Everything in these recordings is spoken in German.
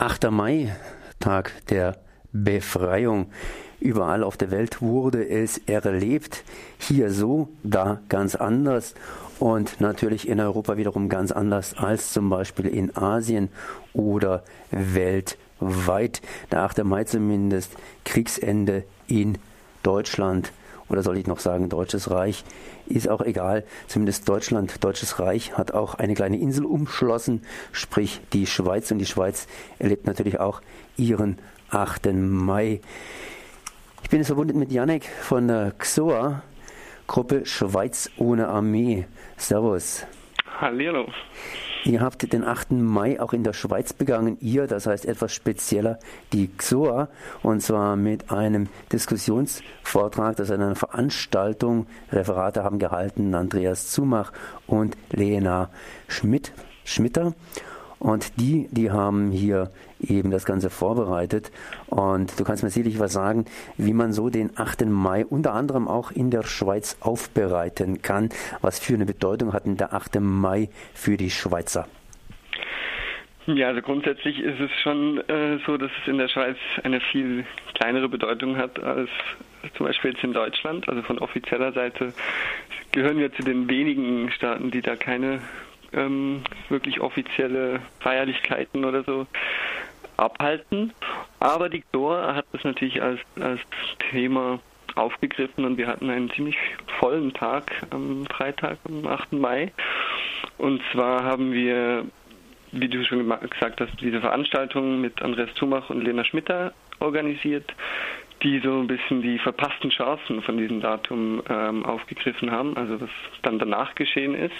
8. Mai, Tag der Befreiung. Überall auf der Welt wurde es erlebt. Hier so, da ganz anders. Und natürlich in Europa wiederum ganz anders als zum Beispiel in Asien oder weltweit. Der 8. Mai zumindest Kriegsende in Deutschland oder soll ich noch sagen Deutsches Reich, ist auch egal. Zumindest Deutschland, Deutsches Reich hat auch eine kleine Insel umschlossen, sprich die Schweiz. Und die Schweiz erlebt natürlich auch ihren 8. Mai. Ich bin jetzt verbunden mit Janek von der XOA, Gruppe Schweiz ohne Armee. Servus. Hallihallo. Ihr habt den 8. Mai auch in der Schweiz begangen, ihr, das heißt etwas spezieller, die XOA, und zwar mit einem Diskussionsvortrag, das ist eine Veranstaltung, Referate haben gehalten Andreas Zumach und Lena Schmidt, Schmitter. Und die, die haben hier eben das Ganze vorbereitet. Und du kannst mir sicherlich was sagen, wie man so den 8. Mai unter anderem auch in der Schweiz aufbereiten kann. Was für eine Bedeutung hat denn der 8. Mai für die Schweizer? Ja, also grundsätzlich ist es schon äh, so, dass es in der Schweiz eine viel kleinere Bedeutung hat als zum Beispiel jetzt in Deutschland. Also von offizieller Seite gehören wir zu den wenigen Staaten, die da keine ähm, wirklich offizielle Feierlichkeiten oder so abhalten. Aber die Dora hat das natürlich als, als Thema aufgegriffen und wir hatten einen ziemlich vollen Tag am Freitag, am 8. Mai. Und zwar haben wir, wie du schon gesagt hast, diese Veranstaltung mit Andreas Zumach und Lena Schmitter organisiert, die so ein bisschen die verpassten Chancen von diesem Datum ähm, aufgegriffen haben, also was dann danach geschehen ist.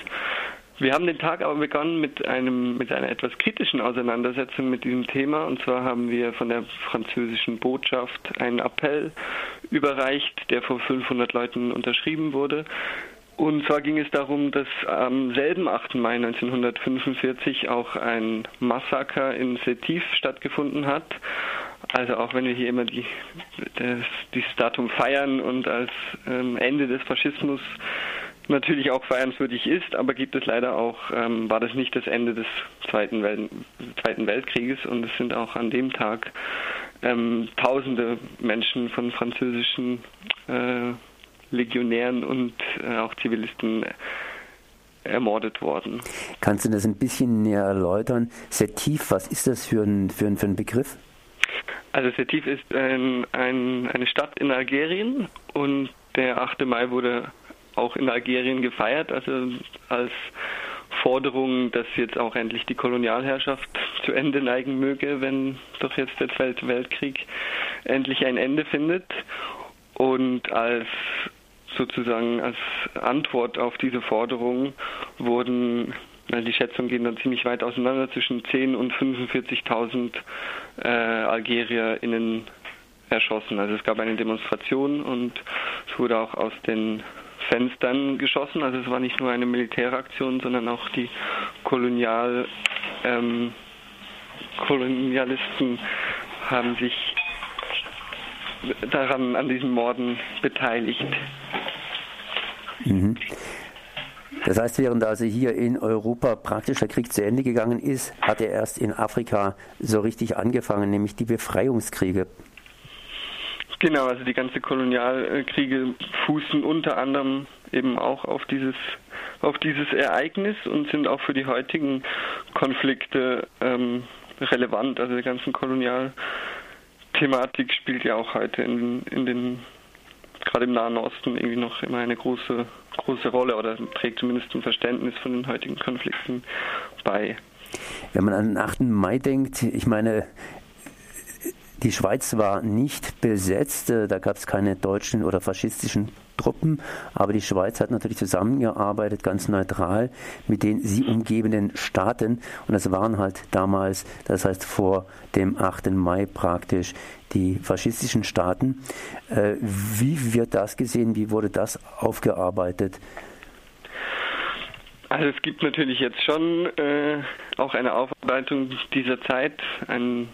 Wir haben den Tag aber begonnen mit einem mit einer etwas kritischen Auseinandersetzung mit diesem Thema und zwar haben wir von der französischen Botschaft einen Appell überreicht, der vor 500 Leuten unterschrieben wurde. Und zwar ging es darum, dass am selben 8. Mai 1945 auch ein Massaker in Setif stattgefunden hat. Also auch wenn wir hier immer die, das, dieses Datum feiern und als ähm, Ende des Faschismus natürlich auch feiernswürdig ist, aber gibt es leider auch, ähm, war das nicht das Ende des Zweiten, Welt, Zweiten Weltkrieges und es sind auch an dem Tag ähm, tausende Menschen von französischen äh, Legionären und äh, auch Zivilisten ermordet worden. Kannst du das ein bisschen näher erläutern? Setif, was ist das für ein, für ein, für ein Begriff? Also Setif ist ein, ein, eine Stadt in Algerien und der 8. Mai wurde auch in Algerien gefeiert, also als Forderung, dass jetzt auch endlich die Kolonialherrschaft zu Ende neigen möge, wenn doch jetzt der Zweite Weltkrieg endlich ein Ende findet. Und als sozusagen als Antwort auf diese Forderung wurden, die Schätzungen gehen dann ziemlich weit auseinander, zwischen 10.000 und 45.000 äh, AlgerierInnen erschossen. Also es gab eine Demonstration und es wurde auch aus den Fenstern geschossen. Also es war nicht nur eine Militäraktion, sondern auch die Kolonial, ähm, Kolonialisten haben sich daran an diesen Morden beteiligt. Mhm. Das heißt, während also hier in Europa praktisch der Krieg zu Ende gegangen ist, hat er erst in Afrika so richtig angefangen, nämlich die Befreiungskriege. Genau, also die ganze Kolonialkriege fußen unter anderem eben auch auf dieses auf dieses Ereignis und sind auch für die heutigen Konflikte ähm, relevant. Also die ganze Kolonialthematik spielt ja auch heute in, in den gerade im Nahen Osten irgendwie noch immer eine große große Rolle oder trägt zumindest zum Verständnis von den heutigen Konflikten bei. Wenn man an den 8. Mai denkt, ich meine, die Schweiz war nicht besetzt, äh, da gab es keine deutschen oder faschistischen Truppen, aber die Schweiz hat natürlich zusammengearbeitet, ganz neutral mit den sie umgebenden Staaten und das waren halt damals, das heißt vor dem 8. Mai praktisch die faschistischen Staaten. Äh, wie wird das gesehen? Wie wurde das aufgearbeitet? Also es gibt natürlich jetzt schon äh, auch eine Aufarbeitung dieser Zeit, ein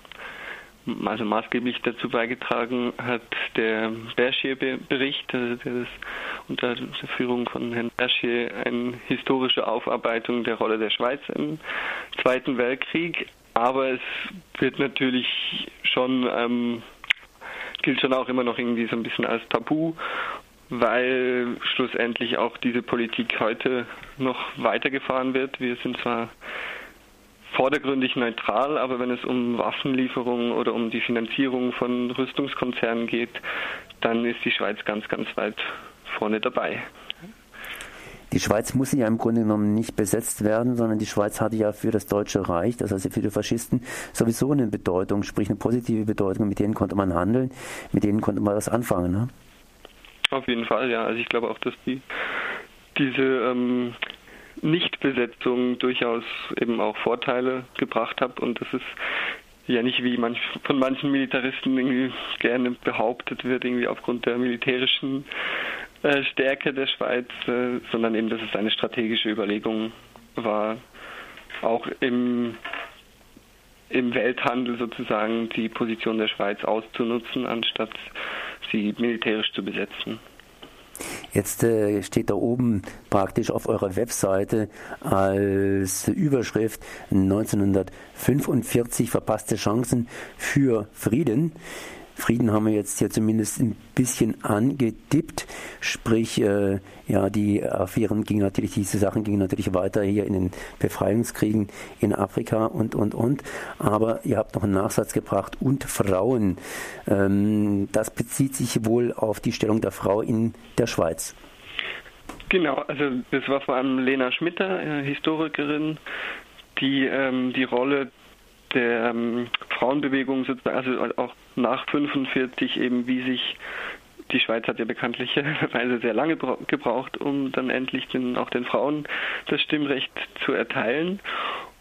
also maßgeblich dazu beigetragen hat der Bergier-Bericht, also der das unter der Führung von Herrn Bergier eine historische Aufarbeitung der Rolle der Schweiz im Zweiten Weltkrieg. aber es wird natürlich schon, ähm, gilt schon auch immer noch irgendwie so ein bisschen als Tabu, weil schlussendlich auch diese Politik heute noch weitergefahren wird. Wir sind zwar vordergründig neutral, aber wenn es um Waffenlieferungen oder um die Finanzierung von Rüstungskonzernen geht, dann ist die Schweiz ganz, ganz weit vorne dabei. Die Schweiz muss ja im Grunde genommen nicht besetzt werden, sondern die Schweiz hatte ja für das Deutsche Reich, das heißt für die Faschisten, sowieso eine Bedeutung, sprich eine positive Bedeutung. Mit denen konnte man handeln, mit denen konnte man was anfangen. Ne? Auf jeden Fall, ja. Also ich glaube auch, dass die diese ähm, Nichtbesetzung durchaus eben auch Vorteile gebracht hat und das ist ja nicht wie manch, von manchen Militaristen irgendwie gerne behauptet wird, irgendwie aufgrund der militärischen äh, Stärke der Schweiz, äh, sondern eben, dass es eine strategische Überlegung war, auch im, im Welthandel sozusagen die Position der Schweiz auszunutzen, anstatt sie militärisch zu besetzen. Jetzt äh, steht da oben praktisch auf eurer Webseite als Überschrift 1945 verpasste Chancen für Frieden. Frieden haben wir jetzt ja zumindest ein bisschen angedippt. Sprich, äh, ja, die Affären gingen natürlich, diese Sachen gingen natürlich weiter hier in den Befreiungskriegen in Afrika und, und, und. Aber ihr habt noch einen Nachsatz gebracht und Frauen. Ähm, das bezieht sich wohl auf die Stellung der Frau in der Schweiz. Genau, also das war vor allem Lena Schmitter, äh, Historikerin, die ähm, die Rolle der ähm, Frauenbewegung, sozusagen, also auch nach 45 eben, wie sich die Schweiz hat ja bekanntlicherweise sehr lange gebraucht, um dann endlich den, auch den Frauen das Stimmrecht zu erteilen.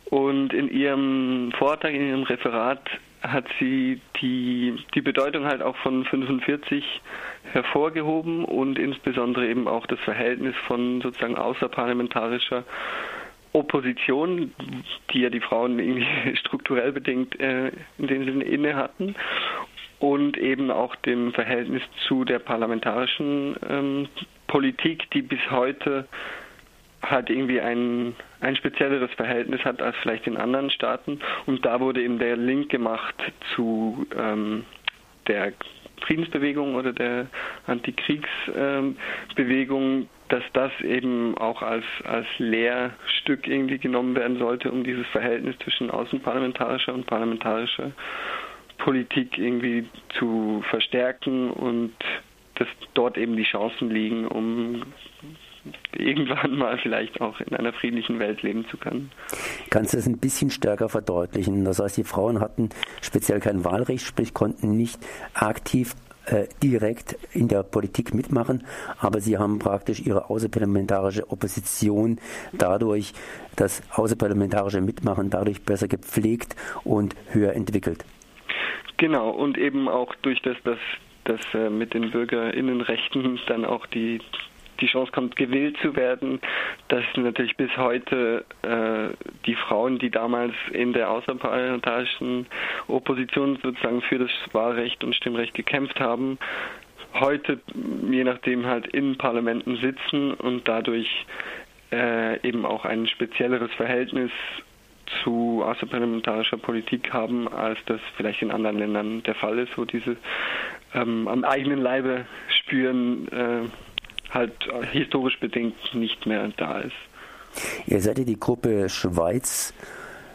Und in ihrem Vortrag, in ihrem Referat hat sie die, die Bedeutung halt auch von 45 hervorgehoben und insbesondere eben auch das Verhältnis von sozusagen außerparlamentarischer Opposition, die ja die Frauen irgendwie strukturell bedingt äh, in dem Sinne inne hatten und eben auch dem Verhältnis zu der parlamentarischen ähm, Politik, die bis heute halt irgendwie ein, ein spezielleres Verhältnis hat als vielleicht in anderen Staaten. Und da wurde eben der Link gemacht zu ähm, der Friedensbewegung oder der Antikriegsbewegung, dass das eben auch als, als Lehrstück irgendwie genommen werden sollte, um dieses Verhältnis zwischen außenparlamentarischer und parlamentarischer Politik irgendwie zu verstärken und dass dort eben die Chancen liegen, um irgendwann mal vielleicht auch in einer friedlichen Welt leben zu können. Kannst du das ein bisschen stärker verdeutlichen? Das heißt, die Frauen hatten speziell kein Wahlrecht, sprich konnten nicht aktiv äh, direkt in der Politik mitmachen, aber sie haben praktisch ihre außerparlamentarische Opposition dadurch, das außerparlamentarische Mitmachen dadurch besser gepflegt und höher entwickelt. Genau, und eben auch durch das, dass dass äh, mit den Bürgerinnenrechten dann auch die die Chance kommt, gewählt zu werden, dass natürlich bis heute äh, die Frauen, die damals in der außerparlamentarischen Opposition sozusagen für das Wahlrecht und Stimmrecht gekämpft haben, heute je nachdem halt in Parlamenten sitzen und dadurch äh, eben auch ein spezielleres Verhältnis zu außerparlamentarischer Politik haben, als das vielleicht in anderen Ländern der Fall ist, wo diese ähm, am eigenen Leibe spüren, äh, halt historisch bedingt nicht mehr da ist. Ihr seid ja die Gruppe Schweiz,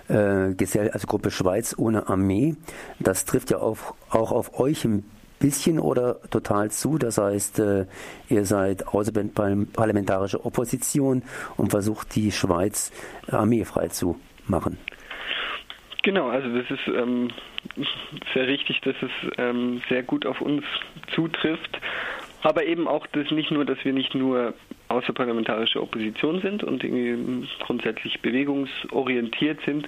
äh, also Gruppe Schweiz ohne Armee. Das trifft ja auch, auch auf euch ein bisschen oder total zu. Das heißt, äh, ihr seid außerparlamentarische Opposition und versucht die Schweiz armeefrei zu machen. Genau, also das ist ähm, sehr richtig, dass es ähm, sehr gut auf uns zutrifft. Aber eben auch das nicht nur, dass wir nicht nur außerparlamentarische Opposition sind und grundsätzlich bewegungsorientiert sind,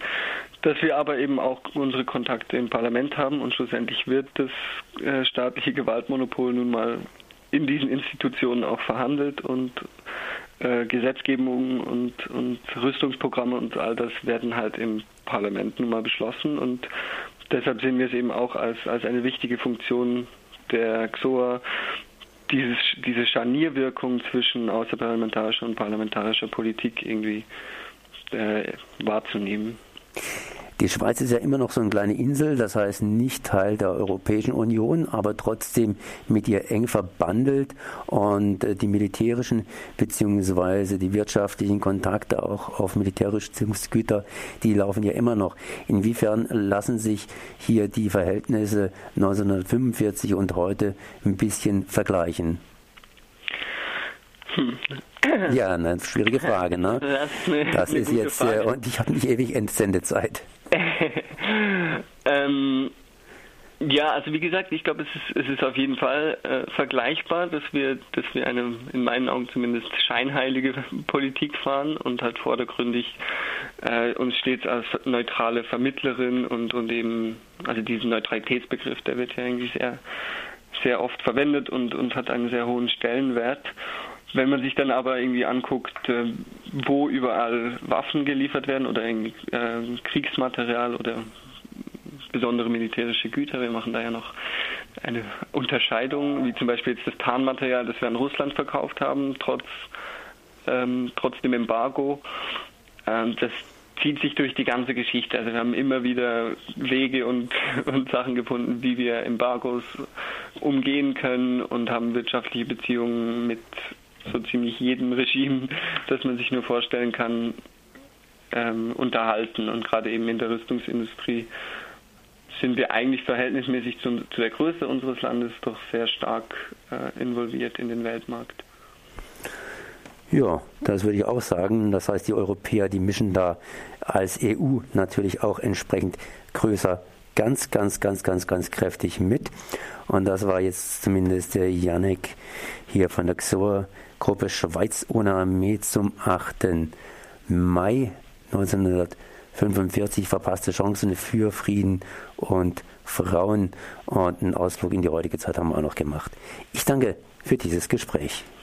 dass wir aber eben auch unsere Kontakte im Parlament haben und schlussendlich wird das äh, staatliche Gewaltmonopol nun mal in diesen Institutionen auch verhandelt und äh, Gesetzgebung und, und Rüstungsprogramme und all das werden halt im Parlament nun mal beschlossen und deshalb sehen wir es eben auch als, als eine wichtige Funktion der XOA, dieses, diese Scharnierwirkung zwischen außerparlamentarischer und parlamentarischer Politik irgendwie äh, wahrzunehmen. Die Schweiz ist ja immer noch so eine kleine Insel, das heißt nicht Teil der Europäischen Union, aber trotzdem mit ihr eng verbandelt und äh, die militärischen bzw. die wirtschaftlichen Kontakte auch auf militärische Güter, die laufen ja immer noch. Inwiefern lassen sich hier die Verhältnisse 1945 und heute ein bisschen vergleichen? Hm. Ja, eine schwierige Frage, ne? Das, eine, das ist jetzt, Frage. und ich habe nicht ewig Entsendezeit. ähm, ja, also wie gesagt, ich glaube, es ist, es ist auf jeden Fall äh, vergleichbar, dass wir, dass wir eine, in meinen Augen zumindest scheinheilige Politik fahren und halt vordergründig äh, uns stets als neutrale Vermittlerin und, und eben, also diesen Neutralitätsbegriff, der wird ja eigentlich sehr, sehr oft verwendet und, und hat einen sehr hohen Stellenwert. Wenn man sich dann aber irgendwie anguckt, äh, wo überall Waffen geliefert werden oder äh, Kriegsmaterial oder besondere militärische Güter, wir machen da ja noch eine Unterscheidung, wie zum Beispiel jetzt das Tarnmaterial, das wir an Russland verkauft haben, trotz, ähm, trotz dem Embargo. Ähm, das zieht sich durch die ganze Geschichte. Also wir haben immer wieder Wege und, und Sachen gefunden, wie wir Embargos umgehen können und haben wirtschaftliche Beziehungen mit so ziemlich jedem Regime, das man sich nur vorstellen kann, ähm, unterhalten. Und gerade eben in der Rüstungsindustrie sind wir eigentlich verhältnismäßig zu, zu der Größe unseres Landes doch sehr stark äh, involviert in den Weltmarkt. Ja, das würde ich auch sagen. Das heißt, die Europäer, die mischen da als EU natürlich auch entsprechend größer ganz, ganz, ganz, ganz, ganz kräftig mit. Und das war jetzt zumindest der Janek hier von der XOR Gruppe Schweiz ohne Armee zum 8. Mai 1945 verpasste Chancen für Frieden und Frauen und einen Ausflug in die heutige Zeit haben wir auch noch gemacht. Ich danke für dieses Gespräch.